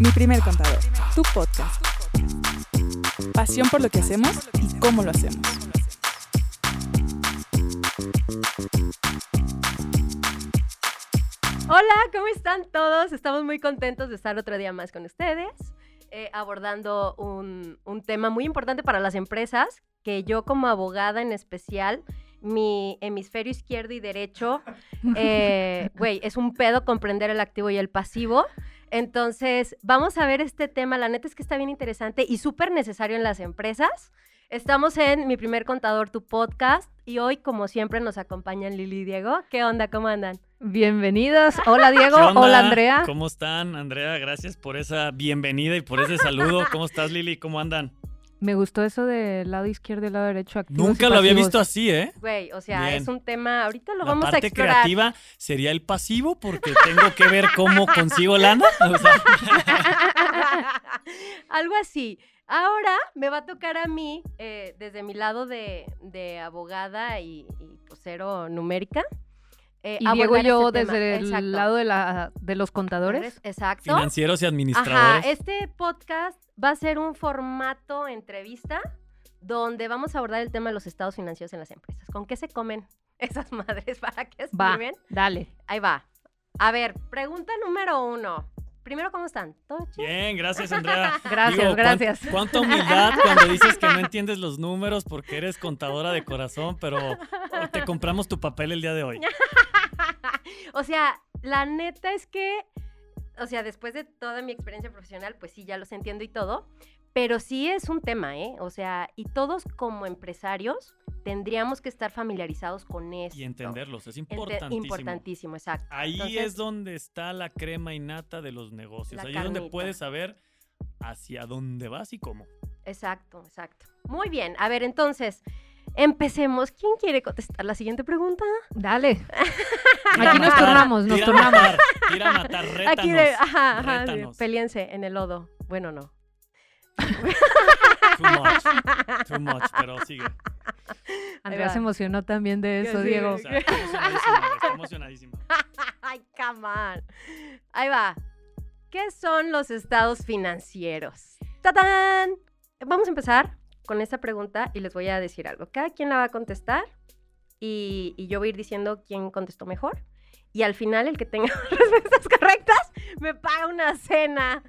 Mi primer contador, tu podcast. Pasión por lo que hacemos y cómo lo hacemos. Hola, ¿cómo están todos? Estamos muy contentos de estar otro día más con ustedes, eh, abordando un, un tema muy importante para las empresas, que yo como abogada en especial, mi hemisferio izquierdo y derecho, eh, güey, es un pedo comprender el activo y el pasivo. Entonces, vamos a ver este tema. La neta es que está bien interesante y súper necesario en las empresas. Estamos en Mi Primer Contador, tu podcast, y hoy, como siempre, nos acompañan Lili y Diego. ¿Qué onda? ¿Cómo andan? Bienvenidos. Hola Diego, ¿Qué onda? hola Andrea. ¿Cómo están, Andrea? Gracias por esa bienvenida y por ese saludo. ¿Cómo estás, Lili? ¿Cómo andan? Me gustó eso del lado izquierdo y lado derecho. activos Nunca lo había visto así, ¿eh? Güey, o sea, Bien. es un tema, ahorita lo La vamos a parte explorar. creativa sería el pasivo porque tengo que ver cómo consigo lana. O sea, Algo así. Ahora me va a tocar a mí, eh, desde mi lado de, de abogada y, y posero numérica. Eh, Y Diego y yo este tema. desde el Exacto. lado de, la, de los contadores. Exacto. financieros y Ajá, administradores. este podcast va a ser un formato entrevista donde vamos a abordar el tema de los estados financieros en las empresas. ¿Con qué se comen esas madres? ¿Para qué Va, sirven? dale. Ahí va. A ver, pregunta número uno. Primero, ¿cómo están? ¿Todo chido? Bien, gracias, Andrea. Gracias, Digo, cuán- gracias. Cuánta humildad cuando dices que no entiendes los números porque eres contadora de corazón, pero te compramos tu papel el día de hoy. o sea, la neta es que, o sea, después de toda mi experiencia profesional, pues sí, ya los entiendo y todo, pero sí es un tema, ¿eh? O sea, y todos como empresarios tendríamos que estar familiarizados con eso. Y entenderlos, es Ente- importantísimo. importantísimo, exacto. Ahí Entonces- es donde está la crema innata de los negocios. Ahí es donde puedes saber hacia dónde vas y cómo. Exacto, exacto. Muy bien, a ver, entonces, empecemos. ¿Quién quiere contestar la siguiente pregunta? Dale. Aquí nos matar, turnamos, nos tira a turnamos. matar, Tira a matar, rétanos. Aquí de, ajá, ajá, peleense en el lodo. Bueno, no. Too much, too much, pero sigue. Andrea se emocionó también de eso, Sí. Diego. O sea, está emocionadísima, está emocionadísima. Ay, come on. Ahí va. ¿Qué son los estados financieros? ¡Tatán! Vamos a empezar con esta pregunta y les voy a decir algo. Cada quien la va a contestar y, y yo voy a ir diciendo quién contestó mejor. Y al final, el que tenga respuestas correctas me paga una cena.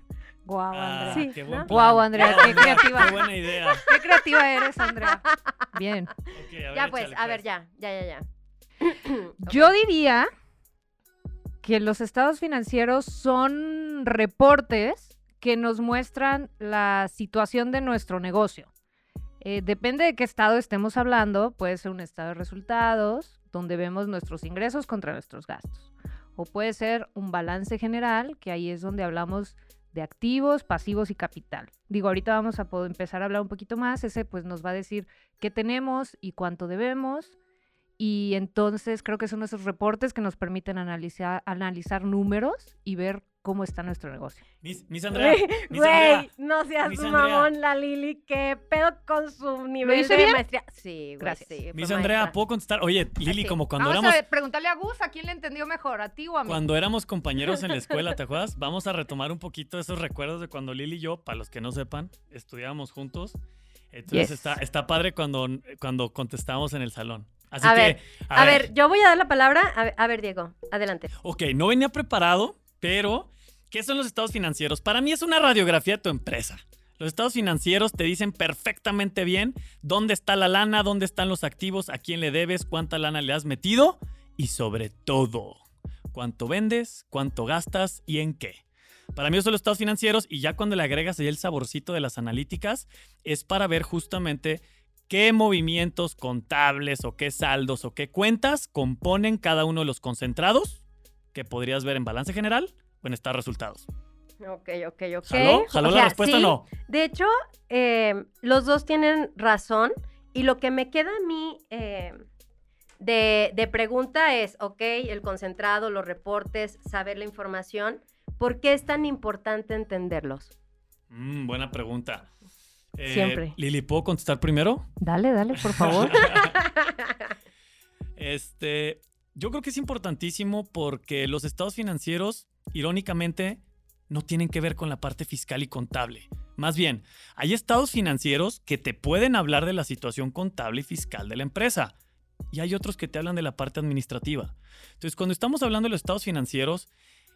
Guau, Ah, Andrea. Sí, qué ¿no? buen plan. Guau, Andrea, qué creativa. Qué buena idea. Qué creativa eres, Andrea. Bien. Ver, ya pues, a ver, pues. ya, ya, ya, ya. Yo diría que los estados financieros son reportes que nos muestran la situación de nuestro negocio. Eh, depende de qué estado estemos hablando, puede ser un estado de resultados, donde vemos nuestros ingresos contra nuestros gastos. O puede ser un balance general, que ahí es donde hablamos de activos, pasivos y capital. Digo, ahorita vamos a poder empezar a hablar un poquito más. Ese pues nos va a decir qué tenemos y cuánto debemos. Y entonces creo que son esos reportes que nos permiten analizar, analizar números y ver cómo está nuestro negocio. Miss, Miss Andrea, Güey, no seas Miss Andrea. mamón, la Lili. ¿Qué pedo con su nivel de bien? maestría? Sí, Gracias. sí, Miss Andrea, maestra. ¿puedo contestar? Oye, Lili, Sí. como cuando Vamos éramos a ver, preguntarle a Gus a quién le entendió mejor, a ti o a mí. Cuando éramos compañeros en la escuela, ¿te acuerdas? Vamos a retomar un poquito esos recuerdos de cuando Lili y yo, para los que no sepan, estudiábamos juntos. Entonces Yes. está, está padre cuando, cuando contestábamos en el salón. Así A que, ver, A ver, yo voy a dar la palabra. A ver, a ver, Diego, adelante. Ok, no venía preparado, pero ¿qué son los estados financieros? Para mí es una radiografía de tu empresa. Los estados financieros te dicen perfectamente bien dónde está la lana, dónde están los activos, a quién le debes, cuánta lana le has metido y sobre todo, cuánto vendes, cuánto gastas y en qué. Para mí esos son los estados financieros y ya cuando le agregas ahí el saborcito de las analíticas es para ver justamente qué movimientos contables o qué saldos o qué cuentas componen cada uno de los concentrados que podrías ver en balance general o en resultados. Ok, ok, ok. ¿Jaló? ¿Jaló O la respuesta o no? De hecho, eh, los dos tienen razón. Y lo que me queda a mí eh, de, de pregunta es, ok, el concentrado, los reportes, saber la información. ¿Por qué es tan importante entenderlos? Mm, buena pregunta. Eh, Siempre. Lili, ¿puedo contestar primero? Dale, dale, por favor. Este, yo creo que es importantísimo porque los estados financieros, irónicamente, no tienen que ver con la parte fiscal y contable. Más bien, hay estados financieros que te pueden hablar de la situación contable y fiscal de la empresa. Y hay otros que te hablan de la parte administrativa. Entonces, cuando estamos hablando de los estados financieros,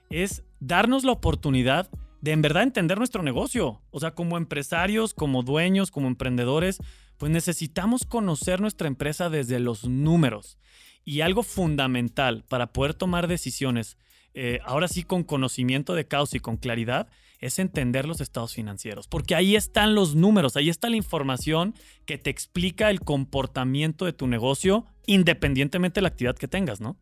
es darnos la oportunidad de en verdad entender nuestro negocio. O sea, como empresarios, como dueños, como emprendedores, pues necesitamos conocer nuestra empresa desde los números. Y algo fundamental para poder tomar decisiones, eh, ahora sí con conocimiento de causa y con claridad, es entender los estados financieros. Porque ahí están los números, ahí está la información que te explica el comportamiento de tu negocio independientemente de la actividad que tengas, ¿no?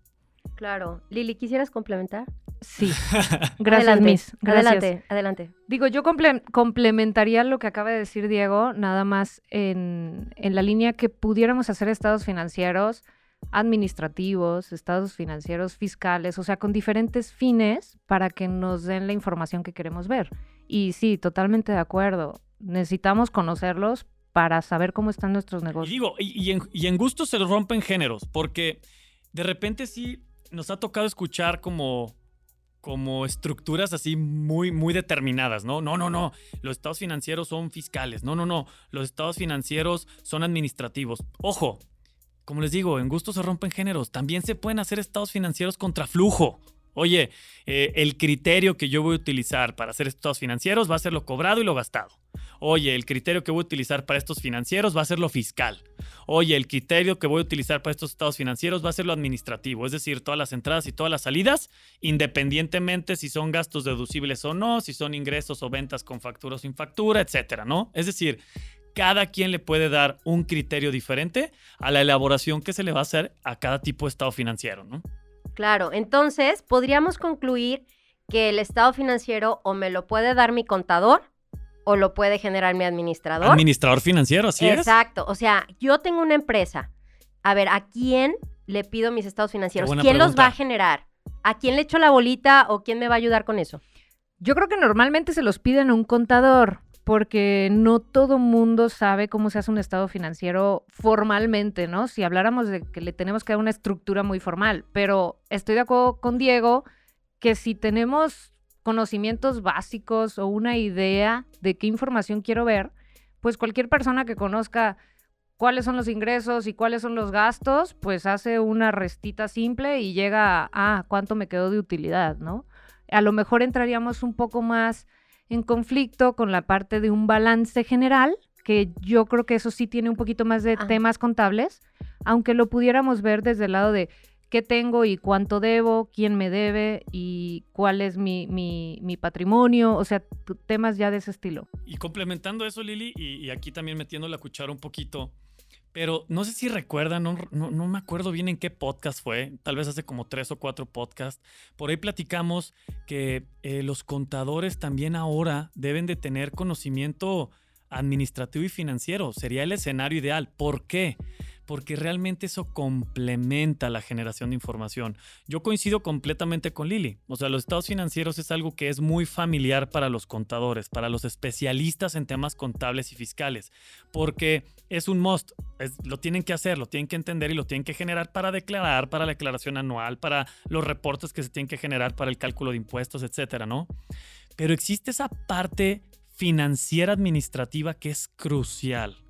Claro. Lili, ¿quisieras complementar? Sí. Gracias, adelante, Miss. Gracias. Adelante, adelante. Digo, yo comple- complementaría lo que acaba de decir Diego, nada más en, en la línea que pudiéramos hacer estados financieros administrativos, estados financieros fiscales, o sea, con diferentes fines para que nos den la información que queremos ver. Y sí, totalmente de acuerdo. Necesitamos conocerlos para saber cómo están nuestros Y negocios. digo, y, y en, y en gusto se rompen géneros, porque de repente sí nos ha tocado escuchar como, como estructuras así muy, muy determinadas, ¿no? No, no, no, los estados financieros son fiscales, no, no, no, los estados financieros son administrativos. Ojo, como les digo, en gusto se rompen géneros, también se pueden hacer estados financieros contra flujo. Oye, eh, el criterio que yo voy a utilizar para hacer estados financieros va a ser lo cobrado y lo gastado. Oye, el criterio que voy a utilizar para estos financieros va a ser lo fiscal. Oye, el criterio que voy a utilizar para estos estados financieros va a ser lo administrativo, es decir, todas las entradas y todas las salidas, independientemente si son gastos deducibles o no, si son ingresos o ventas con factura o sin factura, etcétera, ¿no? Es decir, cada quien le puede dar un criterio diferente a la elaboración que se le va a hacer a cada tipo de estado financiero, ¿no? Claro, entonces podríamos concluir que el estado financiero o me lo puede dar mi contador o lo puede generar mi administrador. Administrador financiero, así es. Exacto, o sea, yo tengo una empresa. A ver, ¿a quién le pido mis estados financieros? ¿Quién los va a generar? ¿A quién le echo la bolita o quién me va a ayudar con eso? Yo creo que normalmente se los piden a un contador, porque no todo mundo sabe cómo se hace un estado financiero formalmente, ¿no? Si habláramos de que le tenemos que dar una estructura muy formal, pero estoy de acuerdo con Diego que si tenemos conocimientos básicos o una idea de qué información quiero ver, pues cualquier persona que conozca cuáles son los ingresos y cuáles son los gastos, pues hace una restita simple y llega a ah, cuánto me quedó de utilidad, ¿no? A lo mejor entraríamos un poco más en conflicto con la parte de un balance general, que yo creo que eso sí tiene un poquito más de Ah. temas contables, aunque lo pudiéramos ver desde el lado de qué tengo y cuánto debo, quién me debe y cuál es mi, mi- mi patrimonio, o sea, temas ya de ese estilo. Y complementando eso, Lili, y, y aquí también metiendo la cuchara un poquito, pero no sé si recuerdan, no, no, me acuerdo bien en qué podcast fue, tal vez hace como tres o cuatro podcasts, por ahí platicamos que eh, los contadores también ahora deben de tener conocimiento administrativo y financiero, sería el escenario ideal. ¿Por qué? Porque realmente eso complementa la generación de información. Yo coincido completamente con Lili. O sea, los estados financieros es algo que es muy familiar para los contadores, para los especialistas en temas contables y fiscales, porque es un must. Lo tienen que hacer, lo tienen que entender y lo tienen que generar para declarar, para la declaración anual, para los reportes que se tienen que generar para el cálculo de impuestos, etcétera, ¿no? Pero existe esa parte financiera administrativa que es crucial.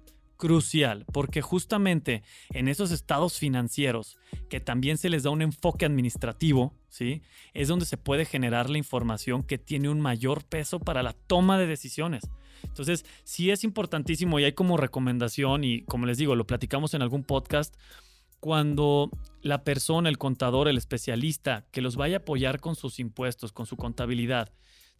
Crucial, porque justamente en esos estados financieros que también se les da un enfoque administrativo, ¿sí? Es donde se puede generar la información que tiene un mayor peso para la toma de decisiones. Entonces, sí es importantísimo y hay como recomendación y como les digo, lo platicamos en algún podcast, cuando la persona, el contador, el especialista que los vaya a apoyar con sus impuestos, con su contabilidad,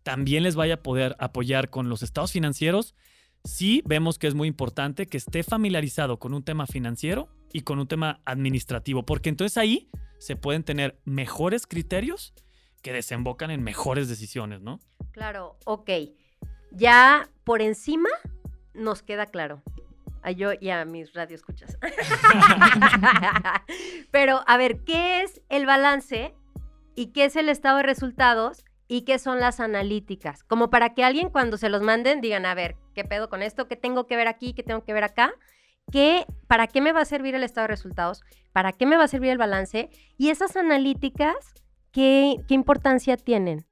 también les vaya a poder apoyar con los estados financieros, sí vemos que es muy importante que esté familiarizado con un tema financiero y con un tema administrativo, porque entonces ahí se pueden tener mejores criterios que desembocan en mejores decisiones, ¿no? Claro, ok. Ya por encima nos queda claro. A yo y a mis radioescuchas. Pero, a ver, ¿qué es el balance y qué es el estado de resultados y qué son las analíticas? Como para que alguien cuando se los manden digan, a ver, ¿qué pedo con esto? ¿Qué tengo que ver aquí? ¿Qué tengo que ver acá? ¿Qué, ¿Para qué me va a servir el estado de resultados? ¿Para qué me va a servir el balance? Y esas analíticas, ¿qué, qué importancia tienen?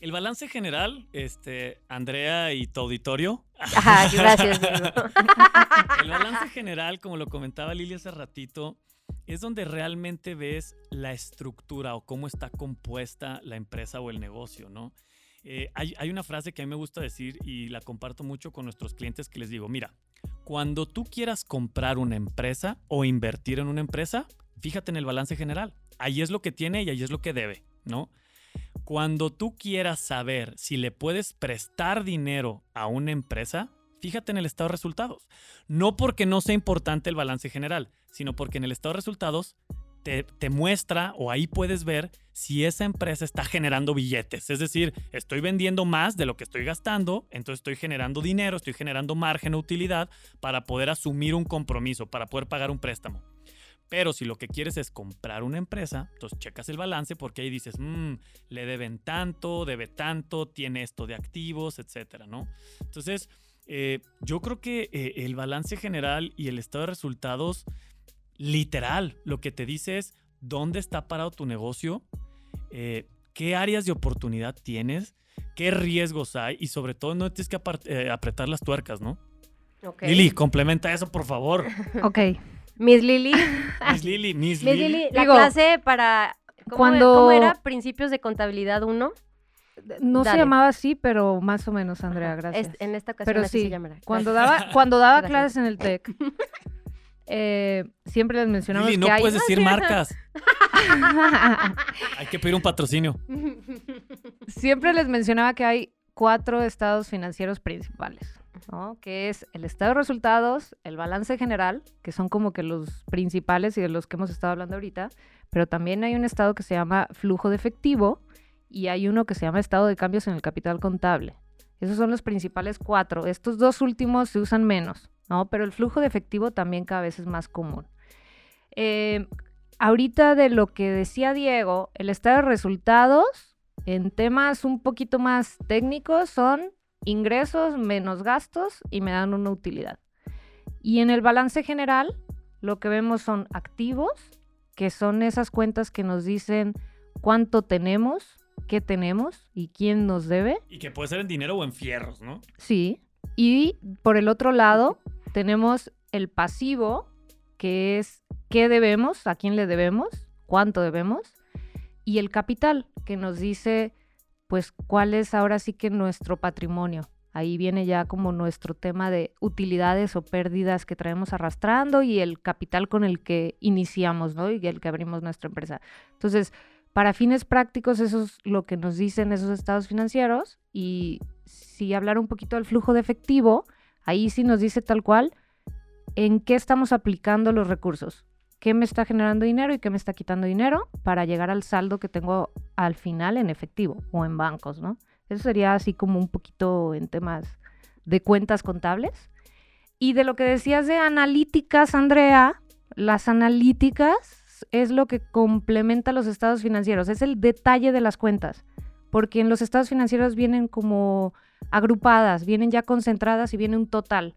El balance general, este, Andrea y tu auditorio. Ajá, gracias. El balance general, como lo comentaba Lili hace ratito, es donde realmente ves la estructura o cómo está compuesta la empresa o el negocio, ¿no? Eh, hay, una frase que a mí me gusta decir y la comparto mucho con nuestros clientes que les digo, mira, cuando tú quieras comprar una empresa o invertir en una empresa, fíjate en el balance general. Ahí es lo que tiene y ahí es lo que debe, ¿no? Cuando tú quieras saber si le puedes prestar dinero a una empresa, fíjate en el estado de resultados. No porque no sea importante el balance general, sino porque en el estado de resultados te, te muestra o ahí puedes ver si esa empresa está generando billetes. Es decir, estoy vendiendo más de lo que estoy gastando, entonces estoy generando dinero, estoy generando margen o utilidad para poder asumir un compromiso, para poder pagar un préstamo. Pero si lo que quieres es comprar una empresa, entonces checas el balance porque ahí dices, "Mm, le deben tanto, debe tanto, tiene esto de activos, etcétera, ¿no? Entonces, eh, yo creo que eh, el balance general y el estado de resultados, literal, lo que te dice es dónde está parado tu negocio, eh, qué áreas de oportunidad tienes, qué riesgos hay y sobre todo no tienes que eh, apretar las tuercas, ¿no? Ok. Lili, complementa eso, por favor. Ok. Miss Lili. Miss Lili, Miss Miss Lili. Lili, la Digo, clase para... ¿cómo, cuando- ¿Cómo era? Principios de contabilidad 1. No se llamaba así, pero más o menos, Andrea, gracias. Es- en esta ocasión Pero así sí, se llamará. Cuando daba, cuando daba Gracias. clases en el TEC, eh, siempre les mencionamos Lili, no que hay... puedes decir marcas. Hay que pedir un patrocinio. siempre les mencionaba que hay cuatro estados financieros principales, ¿no? Que es el estado de resultados, el balance general, que son como que los principales y de los que hemos estado hablando ahorita, pero también hay un estado que se llama flujo de efectivo y hay uno que se llama estado de cambios en el capital contable. Esos son los principales cuatro. Estos dos últimos se usan menos, ¿no? Pero el flujo de efectivo también cada vez es más común. Eh, ahorita de lo que decía Diego, el estado de resultados en temas un poquito más técnicos son ingresos menos gastos y me dan una utilidad. Y en el balance general, lo que vemos son activos, que son esas cuentas que nos dicen cuánto tenemos, qué tenemos y quién nos debe. Y que puede ser en dinero o en fierros, ¿no? Sí. Y por el otro lado, tenemos el pasivo, que es qué debemos, a quién le debemos, cuánto debemos, y el capital, que nos dice, pues, cuál es ahora sí que nuestro patrimonio. Ahí viene ya como nuestro tema de utilidades o pérdidas que traemos arrastrando y el capital con el que iniciamos, ¿no? Y el que abrimos nuestra empresa. Entonces, para fines prácticos, eso es lo que nos dicen esos estados financieros. Y si hablar un poquito del flujo de efectivo, ahí sí nos dice tal cual en qué estamos aplicando los recursos. ¿Qué me está generando dinero y qué me está quitando dinero para llegar al saldo que tengo al final en efectivo o en bancos, ¿no? Eso sería así como un poquito en temas de cuentas contables. Y de lo que decías de analíticas, Andrea, las analíticas es lo que complementa los estados financieros, es el detalle de las cuentas, porque en los estados financieros vienen como agrupadas, vienen ya concentradas y viene un total.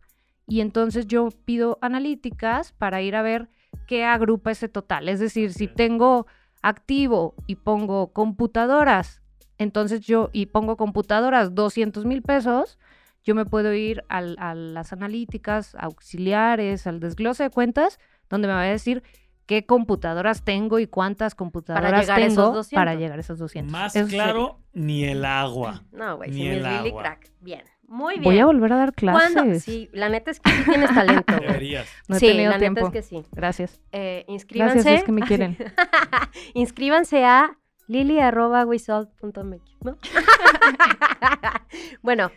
Y entonces yo pido analíticas para ir a ver qué agrupa ese total. Es decir, si tengo activo y pongo computadoras, entonces yo, y pongo computadoras 200 mil pesos, yo me puedo ir al- a las analíticas auxiliares, al desglose de cuentas, donde me va a decir qué computadoras tengo y cuántas computadoras llegar a esos tengo 200. para llegar a esos 200. Más Eso sería. claro, ni el agua. No, güey, Ni el agua. crack. Bien, muy bien. Voy a volver a dar ¿Cuándo? clases. Sí, la neta es que sí tienes talento. Deberías. No he sí, tenido la tiempo. neta es que sí. Gracias. Eh, inscríbanse. Gracias, es que me quieren. inscríbanse a lili.wisol.mx, ¿no? bueno,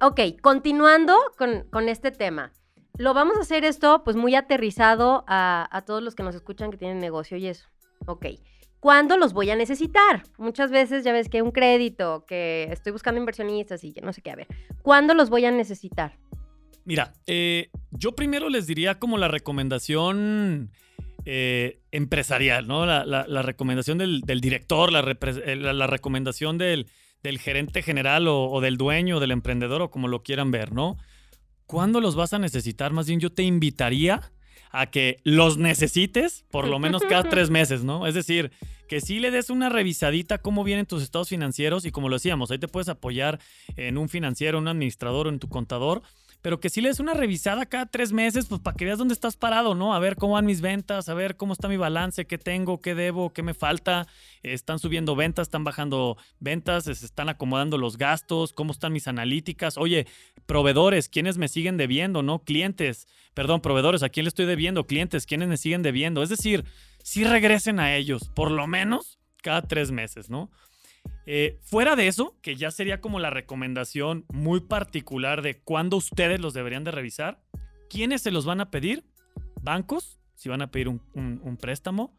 ok, continuando con, con este tema. Lo vamos a hacer esto pues muy aterrizado a, todos los que nos escuchan que tienen negocio y eso. Ok. ¿Cuándo los voy a necesitar? Muchas veces ya ves que un crédito, que estoy buscando inversionistas y que no sé qué. A ver, ¿cuándo los voy a necesitar? Mira, eh, yo primero les diría como la recomendación eh, empresarial, ¿no? La, recomendación del, director, la, eh, recomendación del, del gerente general o, o del dueño, del emprendedor o como lo quieran ver, ¿no? ¿Cuándo los vas a necesitar? Más bien yo te invitaría a que los necesites por lo menos cada tres meses, ¿no? Es decir, que sí le des una revisadita a cómo vienen tus estados financieros y como lo decíamos, ahí te puedes apoyar en un financiero, un administrador o en tu contador pero que sí le des una revisada cada tres meses, pues para que veas dónde estás parado, ¿no? A ver cómo van mis ventas, a ver cómo está mi balance, qué tengo, qué debo, qué me falta. Están subiendo ventas, están bajando ventas, se están acomodando los gastos, cómo están mis analíticas. Oye, proveedores, ¿quiénes me siguen debiendo, no? Clientes, perdón, proveedores, ¿a quién le estoy debiendo? Clientes, ¿quiénes me siguen debiendo? Es decir, si regresen a ellos, por lo menos cada tres meses, ¿no? Eh, fuera de eso, que ya sería como la recomendación muy particular de cuándo ustedes los deberían de revisar, ¿quiénes se los van a pedir? Bancos, si van a pedir un, préstamo,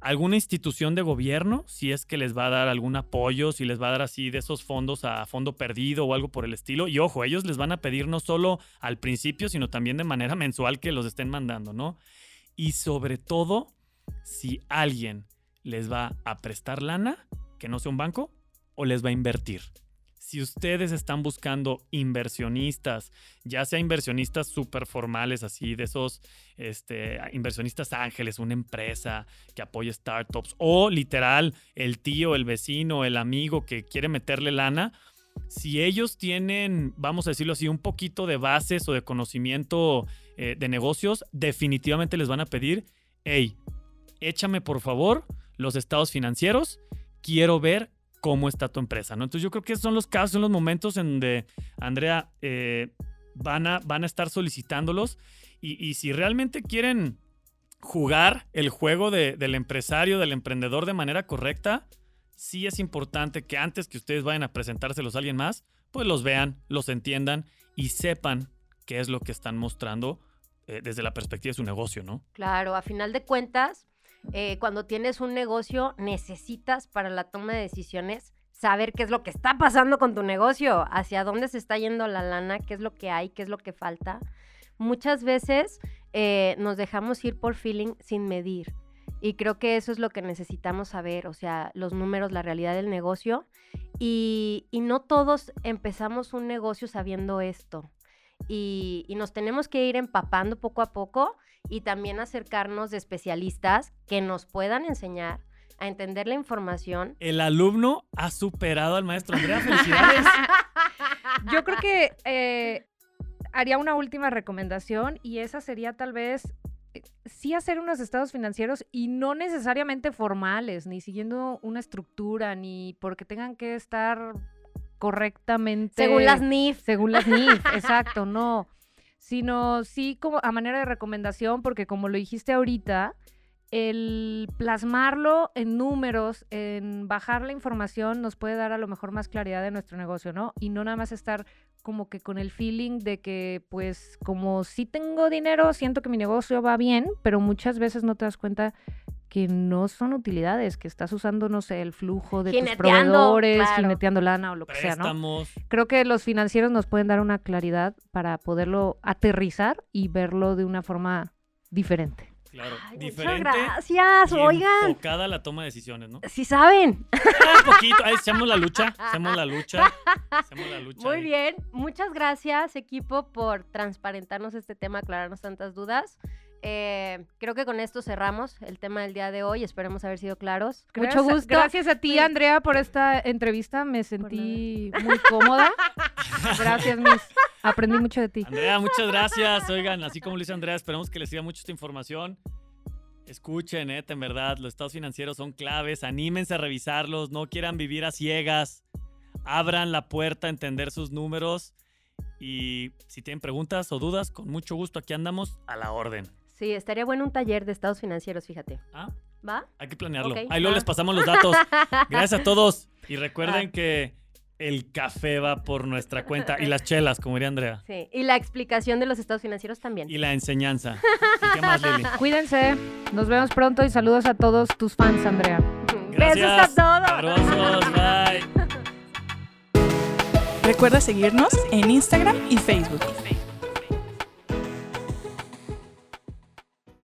alguna institución de gobierno, si es que les va a dar algún apoyo, si les va a dar así de esos fondos a fondo perdido o algo por el estilo. Y ojo, ellos les van a pedir no solo al principio, sino también de manera mensual que los estén mandando, ¿no? Y sobre todo, si alguien les va a prestar lana, que no sea un banco o les va a invertir. Si ustedes están buscando inversionistas, ya sea inversionistas súper formales, así de esos este, inversionistas ángeles, una empresa que apoya startups, o literal el tío, el vecino, el amigo que quiere meterle lana, si ellos tienen, vamos a decirlo así, un poquito de bases o de conocimiento eh, de negocios, definitivamente les van a pedir, hey, échame por favor los estados financieros quiero ver cómo está tu empresa, ¿no? Entonces yo creo que esos son los casos, son los momentos en donde, Andrea, eh, van, a, van a estar solicitándolos y, si realmente quieren jugar el juego del empresario, del emprendedor de manera correcta, sí es importante que antes que ustedes vayan a presentárselos a alguien más, pues los vean, los entiendan y sepan qué es lo que están mostrando eh, desde la perspectiva de su negocio, ¿no? Claro, a final de cuentas, eh, cuando tienes un negocio, necesitas para la toma de decisiones saber qué es lo que está pasando con tu negocio, hacia dónde se está yendo la lana, qué es lo que hay, qué es lo que falta. Muchas veces eh, nos dejamos ir por feeling sin medir. Y creo que eso es lo que necesitamos saber, o sea, los números, la realidad del negocio. Y, no todos empezamos un negocio sabiendo esto. y, nos tenemos que ir empapando poco a poco y también acercarnos de especialistas que nos puedan enseñar a entender la información. El alumno ha superado al maestro Andrea. Felicidades. Yo creo que eh, haría una última recomendación y esa sería tal vez eh, sí hacer unos estados financieros y no necesariamente formales, ni siguiendo una estructura, ni porque tengan que estar correctamente. Según las NIF. Según las NIF, exacto, no sino sí como a manera de recomendación, porque como lo dijiste ahorita, el plasmarlo en números, en bajar la información, nos puede dar a lo mejor más claridad de nuestro negocio, ¿no? Y no nada más estar como que con el feeling de que, pues, como sí tengo dinero, siento que mi negocio va bien, pero muchas veces no te das cuenta que no son utilidades, que estás usando, no sé, el flujo de tus proveedores, jineteando lana o lo que sea, ¿no? Creo que los financieros nos pueden dar una claridad para poderlo aterrizar y verlo de una forma diferente. Claro, diferente. Muchas gracias, oigan. Enfocada la toma de decisiones, ¿no? Sí saben. Un poquito, ahí hacemos la lucha, hacemos la lucha, hacemos la lucha. Muy bien, muchas gracias equipo por transparentarnos este tema, aclararnos tantas dudas. Eh, creo que con esto cerramos el tema del día de hoy. Esperemos haber sido claros. Mucho gusto. Gracias a ti, Andrea, por esta entrevista. Me sentí muy cómoda. gracias, Miss. Aprendí mucho de ti. Andrea, muchas gracias. Oigan, así como lo dice Andrea, esperemos que les siga mucho esta información. Escuchen, eh, en verdad, los estados financieros son claves. Anímense a revisarlos. No quieran vivir a ciegas. Abran la puerta a entender sus números. Y si tienen preguntas o dudas, con mucho gusto aquí andamos a la orden. Sí, estaría bueno un taller de estados financieros, fíjate. Ah. ¿Va? Hay que planearlo. Ahí luego les pasamos los datos. Gracias a todos. Y recuerden ah. que el café va por nuestra cuenta y las chelas, como diría Andrea. Sí, y la explicación de los estados financieros también. Y la enseñanza. ¿Y qué más, Lili? Cuídense. Nos vemos pronto y saludos a todos tus fans, Andrea. Gracias. Besos a todos. Abrazos, bye. Recuerda seguirnos en Instagram y Facebook.